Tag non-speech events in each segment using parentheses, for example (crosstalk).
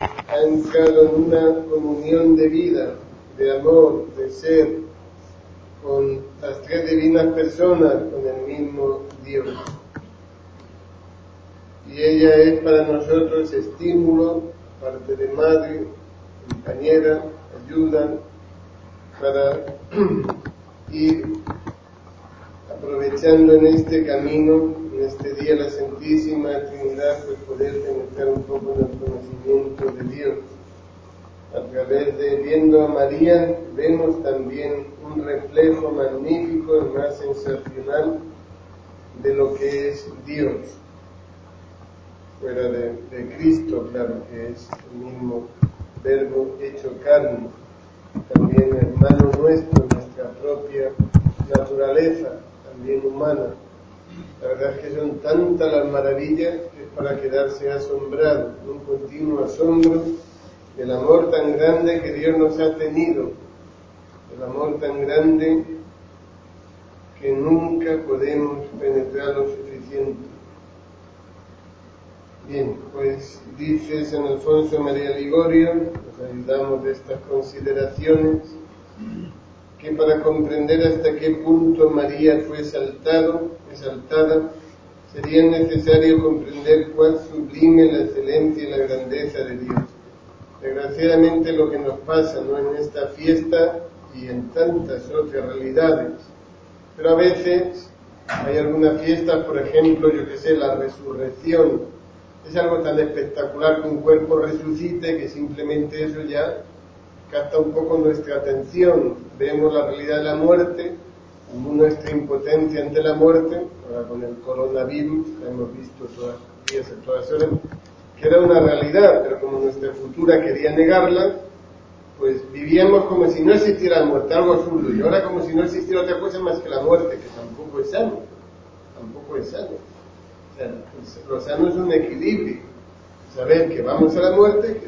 ha entrado en una comunión de vida, de amor, de ser, con las tres divinas personas, con el mismo Dios. Y ella es para nosotros estímulo, parte de madre, compañera, ayuda, para (clears throat) ir aprovechando en este camino, en este día la Santísima Trinidad, pues poder penetrar un poco en el conocimiento de Dios. A través de viendo a María, vemos también un reflejo magnífico y más sensacional de lo que es Dios. Fuera de, de Cristo, claro, que es el mismo verbo hecho carne, también hermano nuestro, nuestra propia naturaleza, también humana. La verdad es que son tantas las maravillas que es para quedarse asombrado, un continuo asombro del amor tan grande que Dios nos ha tenido, el amor tan grande que nunca podemos penetrar lo suficiente. Bien, pues dice San Alfonso María Ligorio, nos ayudamos de estas consideraciones, que para comprender hasta qué punto María fue exaltado, exaltada, sería necesario comprender cuán sublime la excelencia y la grandeza de Dios. Desgraciadamente lo que nos pasa ¿no? en esta fiesta y en tantas otras realidades, pero a veces hay algunas fiestas, por ejemplo, yo que sé, la resurrección, es algo tan espectacular que un cuerpo resucite que simplemente eso ya capta un poco nuestra atención. Vemos la realidad de la muerte, nuestra impotencia ante la muerte, ahora con el coronavirus, la hemos visto todas las días, todas horas, que era una realidad, pero como nuestra futura quería negarla, pues vivíamos como si no existiera la muerte, algo absurdo, y ahora como si no existiera otra cosa más que la muerte, que tampoco es sano, tampoco es sano. Lo sano es un equilibrio. Saber que vamos a la muerte,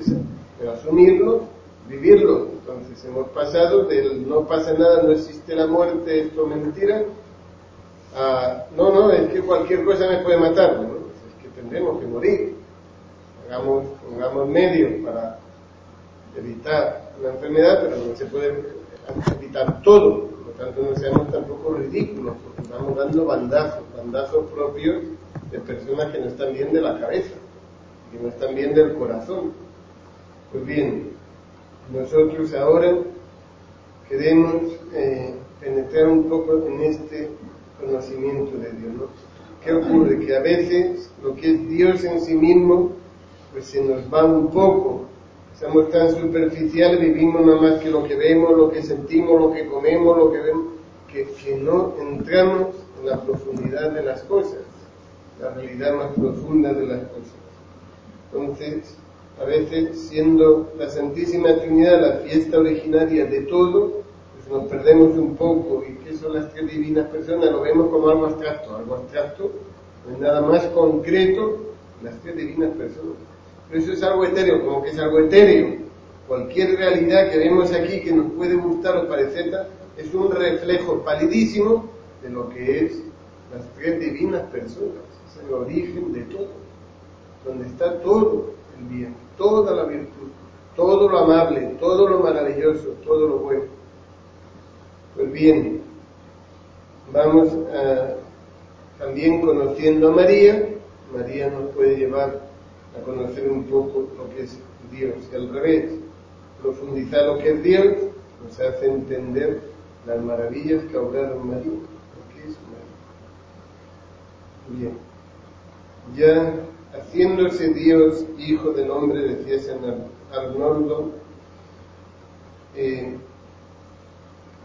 pero asumirlo, vivirlo. Entonces hemos pasado del no pasa nada, no existe la muerte, esto es mentira, a no, no, es que cualquier cosa me puede matar. Bueno, pues es que tendremos que morir. Hagamos, pongamos medios para evitar la enfermedad, pero no se puede evitar todo. Por lo tanto, no seamos tampoco ridículos, porque vamos dando bandazos, bandazos propios de personas que no están bien de la cabeza, que no están bien del corazón. Pues bien, nosotros ahora queremos eh, penetrar un poco en este conocimiento de Dios. ¿no? ¿Qué ocurre? Que a veces lo que es Dios en sí mismo, pues se nos va un poco. Somos tan superficiales, vivimos nada más que lo que vemos, lo que sentimos, lo que comemos, lo que vemos, que, que no entramos en la profundidad de las cosas la realidad más profunda de las cosas. Entonces, a veces, siendo la Santísima Trinidad la fiesta originaria de todo, pues nos perdemos un poco. ¿Y qué son las tres divinas personas? Lo vemos como algo abstracto. Algo abstracto no es nada más concreto las tres divinas personas. Pero eso es algo etéreo, como que es algo etéreo. Cualquier realidad que vemos aquí que nos puede gustar o parecer es un reflejo palidísimo de lo que es las tres divinas personas el origen de todo, donde está todo bien, toda la virtud, todo lo amable, todo lo maravilloso, todo lo bueno. Pues bien, vamos a, también conociendo a María, María nos puede llevar a conocer un poco lo que es Dios y al revés, profundizar lo que es Dios nos hace entender las maravillas que ha María, lo que es María. Bien ya haciéndose Dios hijo del hombre, decía San Arnoldo, eh,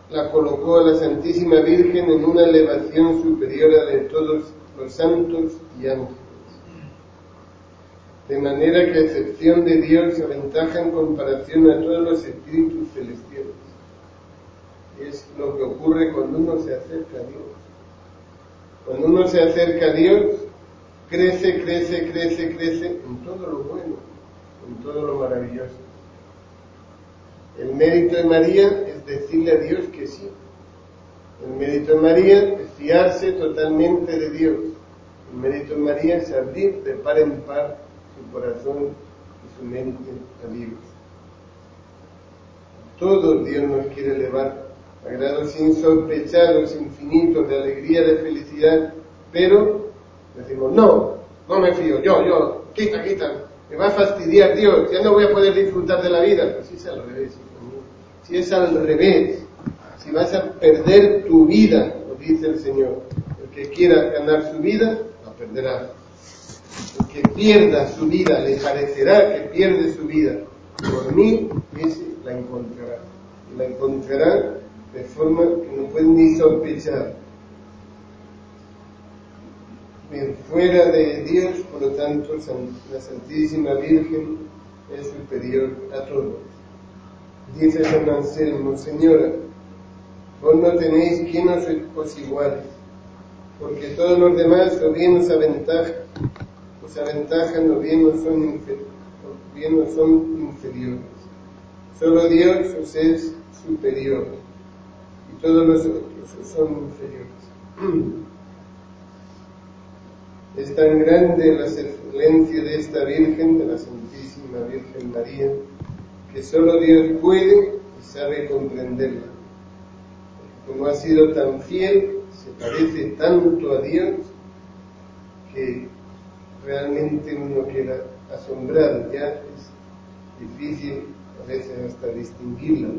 la colocó a la Santísima Virgen en una elevación superior a de todos los santos y ángeles. de manera que a excepción de Dios se aventaja en comparación a todos los espíritus celestiales. Es lo que ocurre cuando uno se acerca a Dios. Cuando uno se acerca a Dios, crece, crece, crece, crece en todo lo bueno, en todo lo maravilloso. El mérito de María es decirle a Dios que sí. El mérito de María es fiarse totalmente de Dios. El mérito de María es abrir de par en par su corazón y su mente a Dios. Todo Dios nos quiere elevar a grados insospechados, infinitos de alegría, de felicidad, pero decimos, no, no me fío, yo, yo, quita, quita, me va a fastidiar Dios, ya no voy a poder disfrutar de la vida. Pues es al revés, si es al revés, si vas a perder tu vida, lo dice el Señor, el que quiera ganar su vida, la perderá. El que pierda su vida, le parecerá que pierde su vida. Por mí, la encontrará. Y la encontrará de forma que no puede ni sospechar. Fuera de Dios, por lo tanto, la Santísima Virgen es superior a todos. Dice San Anselmo, Señora, vos no tenéis quien os, iguale, porque todos los demás o bien os aventajan, os aventajan o bien os son, son inferiores. Solo Dios os es superior y todos los otros son inferiores. (clears throat) Es tan grande la excelencia de esta Virgen, de la Santísima Virgen María, que solo Dios puede y sabe comprenderla. Como ha sido tan fiel, se parece tanto a Dios que realmente uno queda asombrado, ya es difícil a veces hasta distinguirla.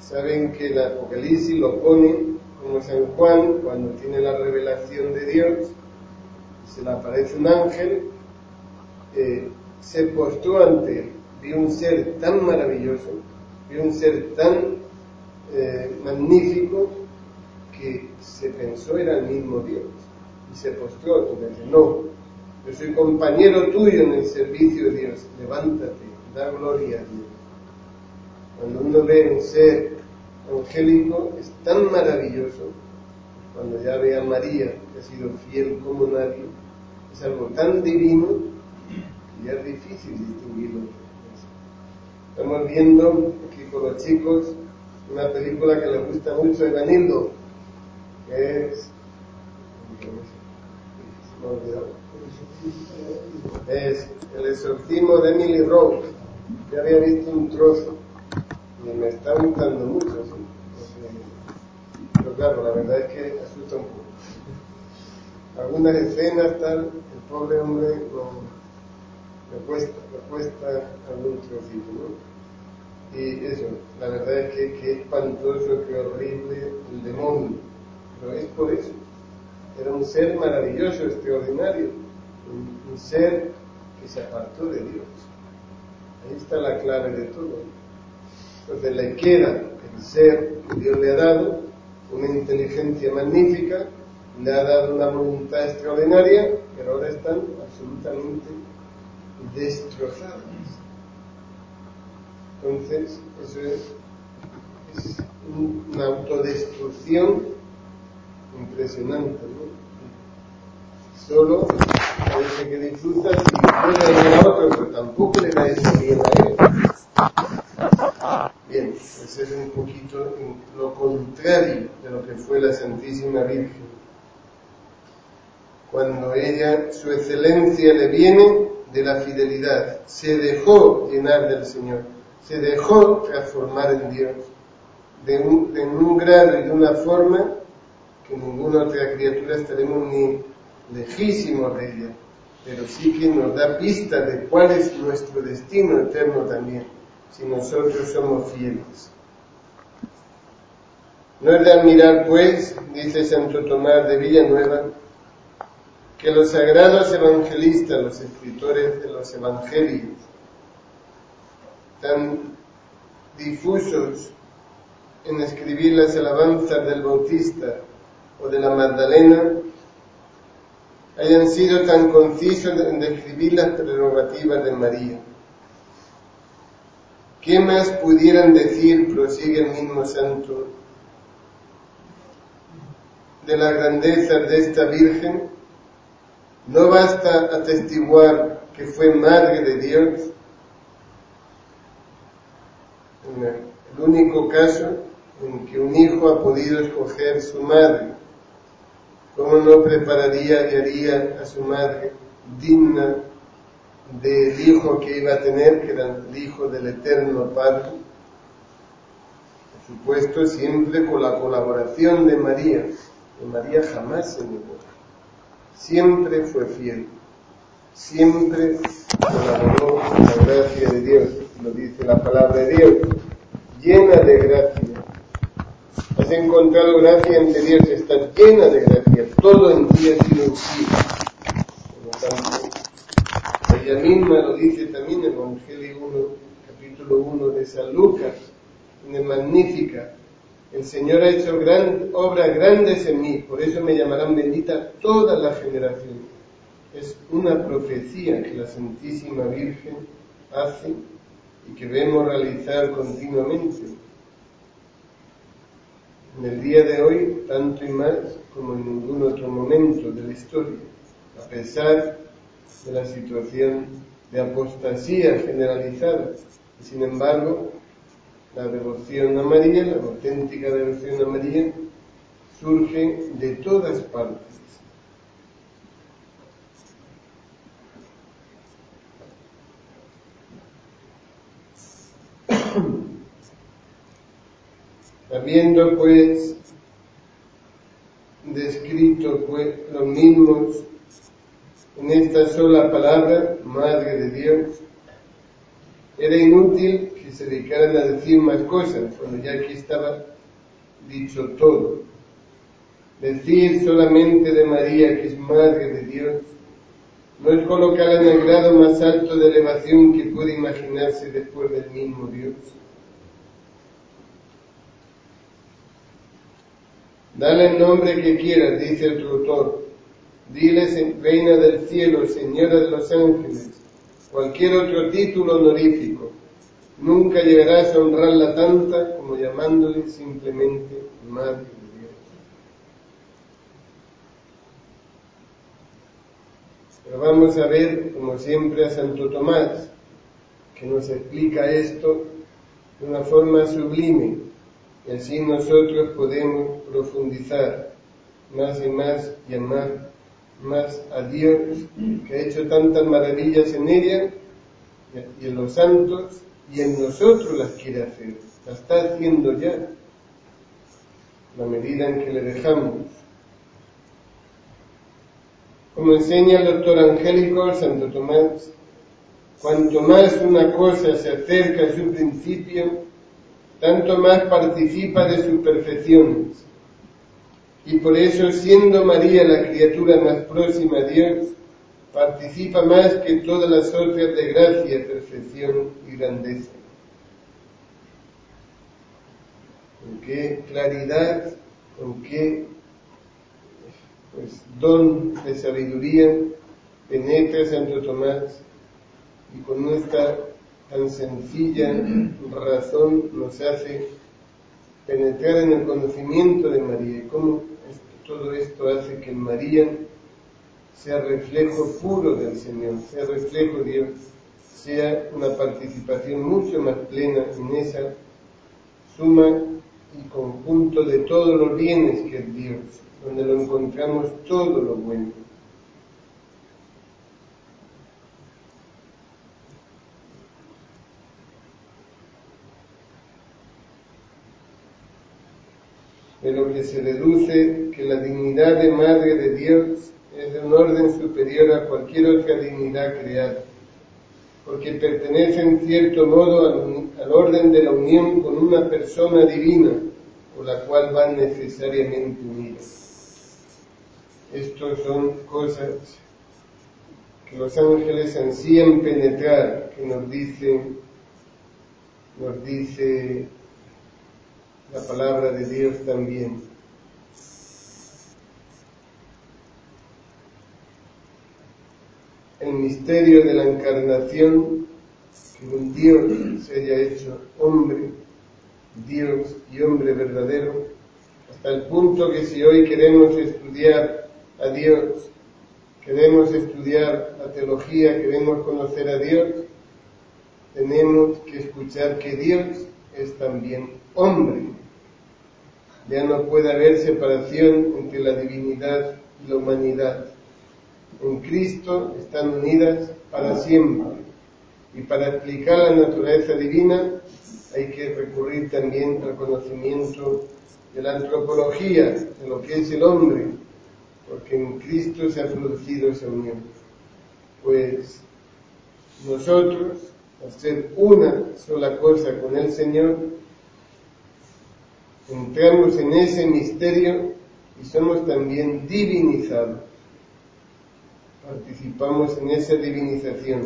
Saben que el Apocalipsis lo pone como San Juan cuando tiene la revelación de Dios, se le aparece un ángel, eh, se postó ante él vi un ser tan maravilloso, vi un ser tan eh, magnífico que se pensó era el mismo Dios y se postró y dice, no, yo soy compañero tuyo en el servicio de Dios, levántate, da gloria a Dios. Cuando uno ve un ser angélico es tan maravilloso, cuando ya ve a María, que ha sido fiel como nadie, es algo tan divino que es difícil distinguirlo. Estamos viendo aquí con los chicos una película que les gusta mucho de Vanildo, que es, es El exorcismo de Emily Rose. Ya había visto un trozo y me está gustando mucho. Pero claro, la verdad es que asusta un poco. Algunas escenas tal, el pobre hombre le cuesta, le cuesta algún trocito, ¿no? Y eso, la verdad es que, qué espantoso, qué horrible el demonio. Pero es por eso. Era un ser maravilloso, extraordinario. Un, un ser que se apartó de Dios. Ahí está la clave de todo. Entonces le queda el ser que Dios le ha dado, una inteligencia magnífica, le ha dado una voluntad extraordinaria, pero ahora están absolutamente destrozadas. Entonces, eso es, una autodestrucción impresionante, ¿no? Solo parece que disfruta si puede ver a pero tampoco le da eso bien a él. Bien, eso es un poquito lo contrario de lo que fue la Santísima Virgen. Cuando ella, su excelencia le viene de la fidelidad, se dejó llenar del Señor. Se dejó transformar en Dios. De un, en un grado y de una forma que ninguna otra criatura estaremos ni lejísimos de ella, pero sí que nos da pista de cuál es nuestro destino eterno también, si nosotros somos fieles. No es de admirar, pues, dice Santo Tomás de Villanueva, que los sagrados evangelistas, los escritores de los evangelios, tan difusos en escribir las alabanzas del Bautista o de la Magdalena, hayan sido tan concisos en describir las prerrogativas de María. ¿Qué más pudieran decir, prosigue el mismo santo, de la grandeza de esta Virgen? No basta atestiguar que fue Madre de Dios, el único caso en que un hijo ha podido escoger su madre. ¿Cómo no prepararía y haría a su madre digna del hijo que iba a tener, que era el hijo del eterno Padre? Por supuesto, siempre con la colaboración de María. Y María jamás se negó. Siempre fue fiel. Siempre colaboró con la gracia de Dios. Lo dice la palabra de Dios. Llena de gracia. Has encontrado gracia ante Dios. Estás llena de gracia. Todo en ti ha sido sí. Por lo tanto, ella misma lo dice también en el Evangelio 1, capítulo 1 de San Lucas, en el Magnífica. El Señor ha hecho gran, obras grandes en mí, por eso me llamarán bendita todas las generaciones. Es una profecía que la Santísima Virgen hace y que vemos realizar continuamente. En el día de hoy, tanto y más como en ningún otro momento de la historia, a pesar de la situación de apostasía generalizada. Sin embargo, la devoción a María, la auténtica devoción a María, surge de todas partes. Habiendo pues descrito pues los mismos en esta sola palabra, Madre de Dios, era inútil se dedicaran a decir más cosas, cuando ya aquí estaba dicho todo. Decir solamente de María que es Madre de Dios no es colocarla en el grado más alto de elevación que puede imaginarse después del mismo Dios. Dale el nombre que quieras, dice el autor. Dile Reina del Cielo, Señora de los Ángeles, cualquier otro título honorífico. Nunca llegarás a honrarla tanta como llamándole simplemente Madre de Dios. Pero vamos a ver, como siempre, a Santo Tomás, que nos explica esto de una forma sublime, y así nosotros podemos profundizar más y más y amar más a Dios, que ha hecho tantas maravillas en ella y en los santos, y en nosotros las quiere hacer. Las está haciendo ya, la medida en que le dejamos. Como enseña el doctor Angélico Santo Tomás, cuanto más una cosa se acerca a su principio, tanto más participa de sus perfecciones. Y por eso, siendo María la criatura más próxima a Dios, participa más que todas las otras de gracia, perfección y grandeza. Con qué claridad, con qué pues, don de sabiduría penetra Santo Tomás y con nuestra tan sencilla razón nos hace penetrar en el conocimiento de María. Y cómo todo esto hace que María sea reflejo puro del Señor, sea reflejo de Dios, sea una participación mucho más plena en esa suma y conjunto de todos los bienes que es Dios, donde lo encontramos todo lo bueno. de lo que se deduce que la dignidad de Madre de Dios es de un orden superior a cualquier otra dignidad creada, porque pertenece en cierto modo al, orden de la unión con una persona divina, por la cual van necesariamente unidas. Estas son cosas que los ángeles ansían penetrar, que nos dice, nos dice la palabra de Dios también. El misterio de la encarnación, que un Dios se haya hecho hombre, Dios y hombre verdadero, hasta el punto que si hoy queremos estudiar a Dios, queremos estudiar la teología, queremos conocer a Dios, tenemos que escuchar que Dios es también hombre. Ya no puede haber separación entre la divinidad y la humanidad. En Cristo están unidas para siempre. Y para explicar la naturaleza divina hay que recurrir también al conocimiento de la antropología, de lo que es el hombre, porque en Cristo se ha producido esa unión. Pues nosotros, al ser una sola cosa con el Señor, entramos en ese misterio y somos también divinizados. Participamos en esa divinización.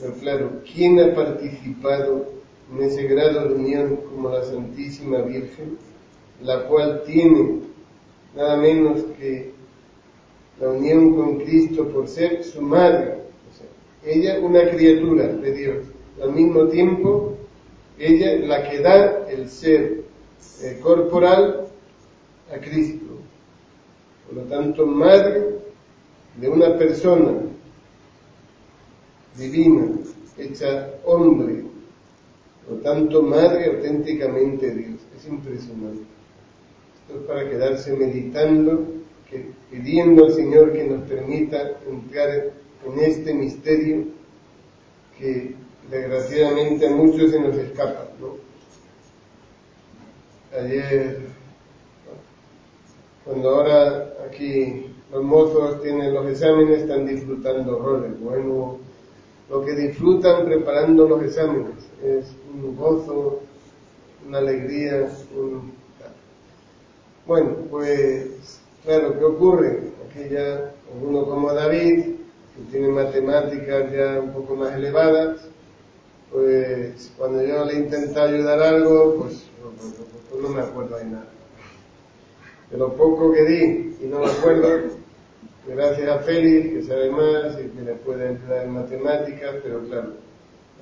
Pero claro, ¿quién ha participado en ese grado de unión como la Santísima Virgen, la cual tiene nada menos que la unión con Cristo por ser su madre? ella una criatura de Dios. Al mismo tiempo, ella la que da el ser eh, corporal a Cristo. Por lo tanto, madre de una persona divina, hecha hombre, por tanto, madre auténticamente Dios. Es impresionante. Esto es para quedarse meditando, pidiendo al Señor que nos permita entrar en este misterio que desgraciadamente a muchos se nos escapa. ¿no? ayer, cuando ahora aquí los mozos tienen los exámenes, están disfrutando roles. Bueno, lo que disfrutan preparando los exámenes es un gozo, una alegría. Bueno, pues claro, ¿qué ocurre? Aquí ya uno como David, que tiene matemáticas ya un poco más elevadas, pues cuando yo le intento ayudar algo, pues no me acuerdo de nada. De lo poco que di y no me acuerdo, gracias a Félix, que sabe más y que le puede ayudar en matemáticas, pero claro,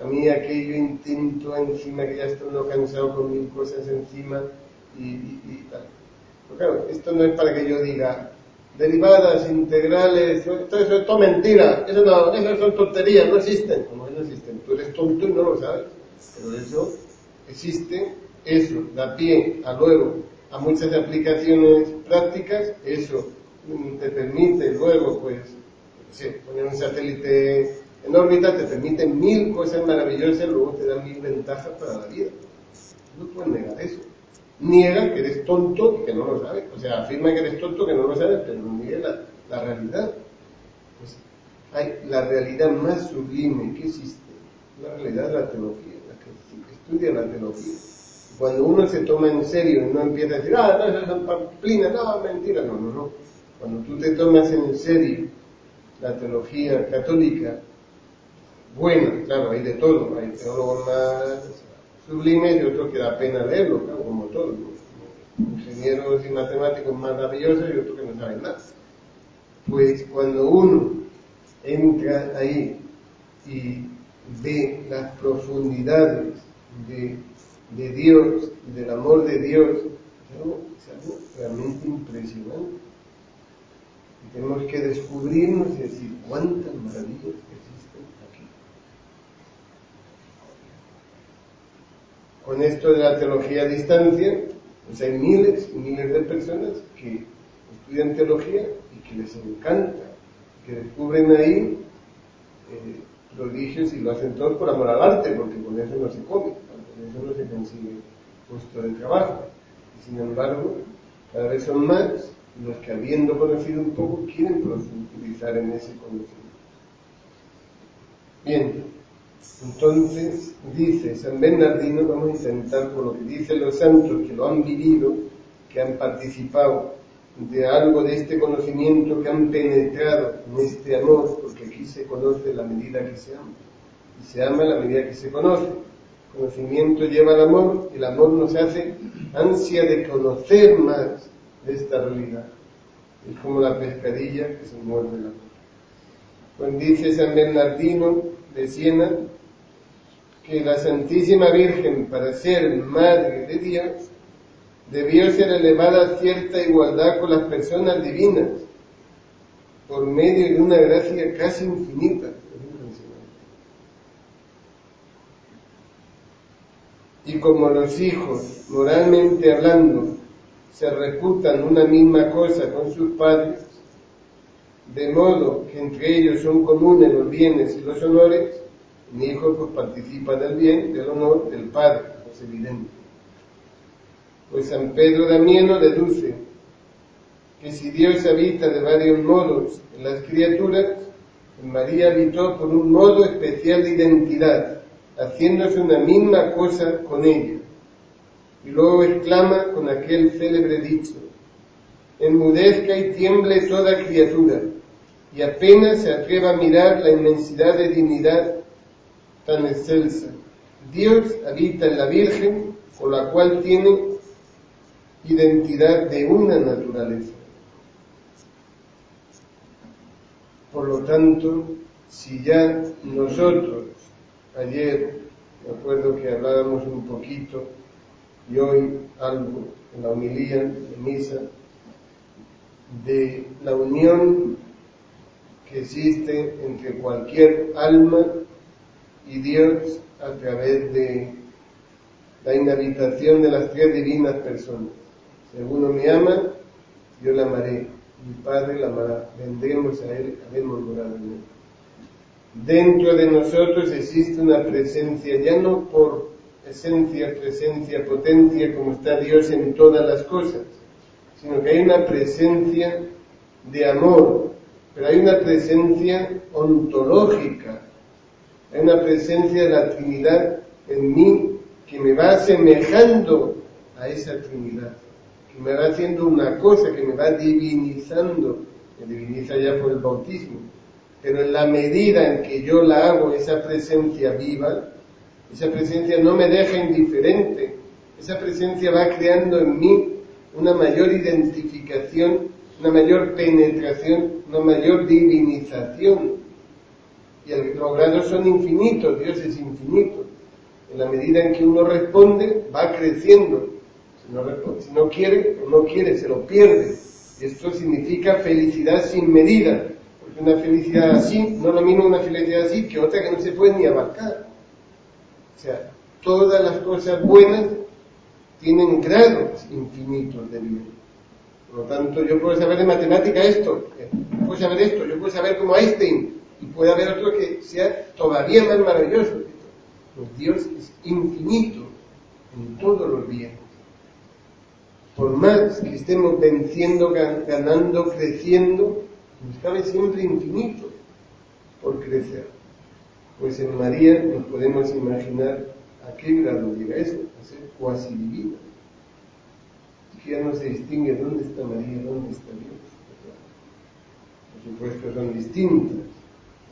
a mí aquello intento encima que ya estoy no cansado con mil cosas encima y, tal. Pero claro, esto no es para que yo diga derivadas, integrales, todo eso es todo mentira, eso no, esas son tonterías, no existen, como no existen, tú eres tonto y no lo sabes, pero eso existe eso da pie a luego a muchas aplicaciones prácticas, eso te permite luego, pues, poner un satélite en órbita, te permite mil cosas maravillosas, luego te da mil ventajas para la vida. No puedes negar eso. Niega que eres tonto que no lo sabes. O sea, afirma que eres tonto que no lo sabes, pero niega la, realidad. Pues hay la realidad más sublime que existe, la realidad de la teología, la que estudia la teología cuando uno se toma en serio y no empieza a decir, ah, no, esas son pamplinas, no, mentira, no, no, no. Cuando tú te tomas en serio la teología católica, buena, claro, hay de todo, hay teólogos más sublimes y otros que da pena leerlo, claro, como todos, ingenieros y matemáticos maravillosos y otros que no saben nada. Pues cuando uno entra ahí y ve las profundidades de de Dios del amor de Dios es algo, realmente impresionante. Tenemos que descubrirnos y decir cuántas maravillas existen aquí. Con esto de la teología a distancia, pues hay miles y miles de personas que estudian teología y que les encanta, que descubren ahí eh, prodigios y lo hacen todo por amor al arte, porque con eso no se come eso no se consigue puesto de trabajo. Y sin embargo, cada vez son más los que habiendo conocido un poco quieren profundizar en ese conocimiento. Bien, entonces dice San Bernardino, vamos a intentar por lo que dicen los santos que lo han vivido, que han participado de algo de este conocimiento, que han penetrado en este amor, porque aquí se conoce la medida que se ama, y se ama la medida que se conoce conocimiento lleva al amor y el amor nos hace ansia de conocer más de esta realidad. Es como la pescadilla que se muerde la. Pues dice San Bernardino de Siena que la Santísima Virgen, para ser Madre de Dios, debió ser elevada a cierta igualdad con las personas divinas, por medio de una gracia casi infinita. Y como los hijos, moralmente hablando, se reputan una misma cosa con sus padres, de modo que entre ellos son comunes los bienes y los honores, mi hijo pues participa del bien, del honor del padre, es evidente. Pues San Pedro Damiano deduce que si Dios habita de varios modos en las criaturas, María habitó por un modo especial de identidad, haciéndose una misma cosa con ella. Y luego exclama con aquel célebre dicho, enmudezca y tiemble toda criatura, y apenas se atreva a mirar la inmensidad de dignidad tan excelsa. Dios habita en la Virgen, con la cual tiene identidad de una naturaleza. Por lo tanto, si ya nosotros, ayer, me acuerdo que hablábamos un poquito, y hoy algo en la homilía de misa, de la unión que existe entre cualquier alma y Dios a través de la inhabitación de las tres divinas personas. Si alguno me ama, yo la amaré. Mi Padre la amará. Vendremos a Él, haremos morado en Él. Dentro de nosotros existe una presencia, ya no por esencia, presencia, potencia, como está Dios en todas las cosas, sino que hay una presencia de amor, pero hay una presencia ontológica, hay una presencia de la Trinidad en mí que me va asemejando a esa Trinidad me va haciendo una cosa que me va divinizando, me diviniza ya por el bautismo, pero en la medida en que yo la hago, esa presencia viva, esa presencia no me deja indiferente, esa presencia va creando en mí una mayor identificación, una mayor penetración, una mayor divinización. Y los grados son infinitos, Dios es infinito. En la medida en que uno responde, va creciendo si no quiere o no quiere, se lo pierde. Y esto significa felicidad sin medida, porque una felicidad así, no lo mismo una felicidad así que otra que no se puede ni abarcar. O sea, todas las cosas buenas tienen grados infinitos de bien. Por lo tanto, yo puedo saber de matemática esto, yo puedo saber esto, yo puedo saber como Einstein, y puede haber otro que sea todavía más maravilloso. Pues Dios es infinito en todos los bienes por más que estemos venciendo, ganando, creciendo, nos cabe siempre infinito por crecer. Pues en María nos podemos imaginar a qué grado llega eso, a ser cuasi divina. Que ya no se distingue dónde está María, dónde está Dios. Por supuesto son distintas,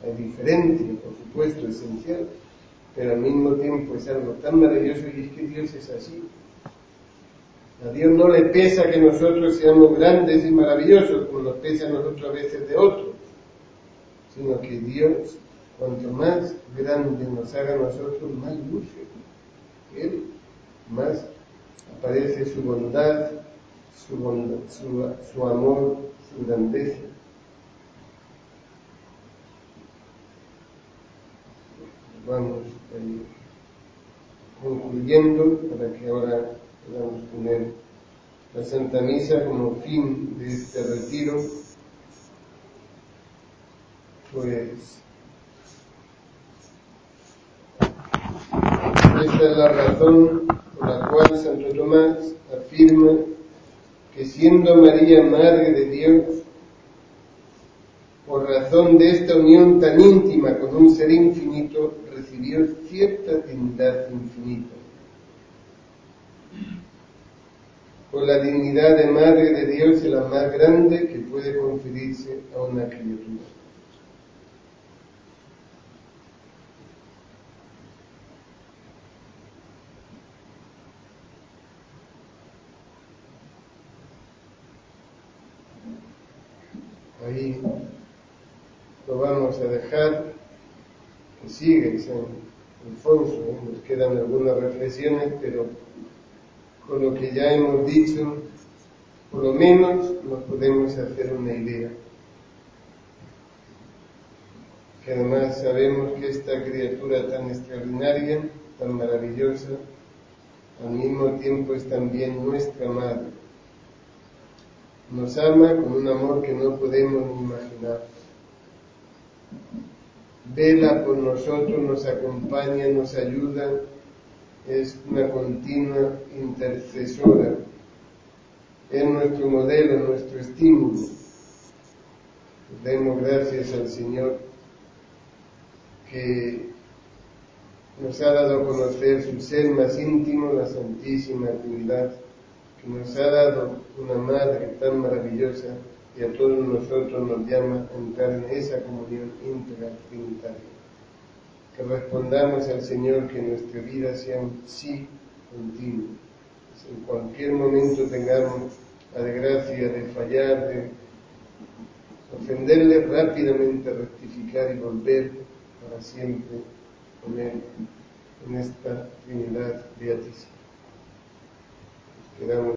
hay diferencia, por supuesto, esencial, pero al mismo tiempo es algo tan maravilloso y es que Dios es así, a Dios no le pesa que nosotros seamos grandes y maravillosos, como nos pesa a nosotros a veces de otros, sino que Dios, cuanto más grande nos haga a nosotros, más luce. Él más aparece su bondad, su, amor, su grandeza. Vamos concluyendo para que ahora podamos poner la Santa Misa como fin de este retiro, pues esta es la razón por la cual Santo Tomás afirma que siendo María Madre de Dios, por razón de esta unión tan íntima con un ser infinito, recibió cierta dignidad infinita con la dignidad de Madre de Dios y la más grande que puede conferirse a una criatura. Ahí lo vamos a dejar que siga San Alfonso. ¿eh? Nos quedan algunas reflexiones, pero con lo que ya hemos dicho, por lo menos nos podemos hacer una idea. Que además sabemos que esta criatura tan extraordinaria, tan maravillosa, al mismo tiempo es también nuestra madre. Nos ama con un amor que no podemos imaginar. Vela por nosotros, nos acompaña, nos ayuda, es una continua intercesora, es nuestro modelo, nuestro estímulo. Demos gracias al Señor que nos ha dado a conocer su ser más íntimo, la Santísima Trinidad, que nos ha dado una Madre tan maravillosa y a todos nosotros nos llama a entrar en esa comunión íntegra trinitaria. Que respondamos al Señor que nuestra vida sea un sí continuo. Que en cualquier momento tengamos la desgracia de fallar, de ofenderle rápidamente, rectificar y volver para siempre con Él en esta Trinidad Beatísima. You know,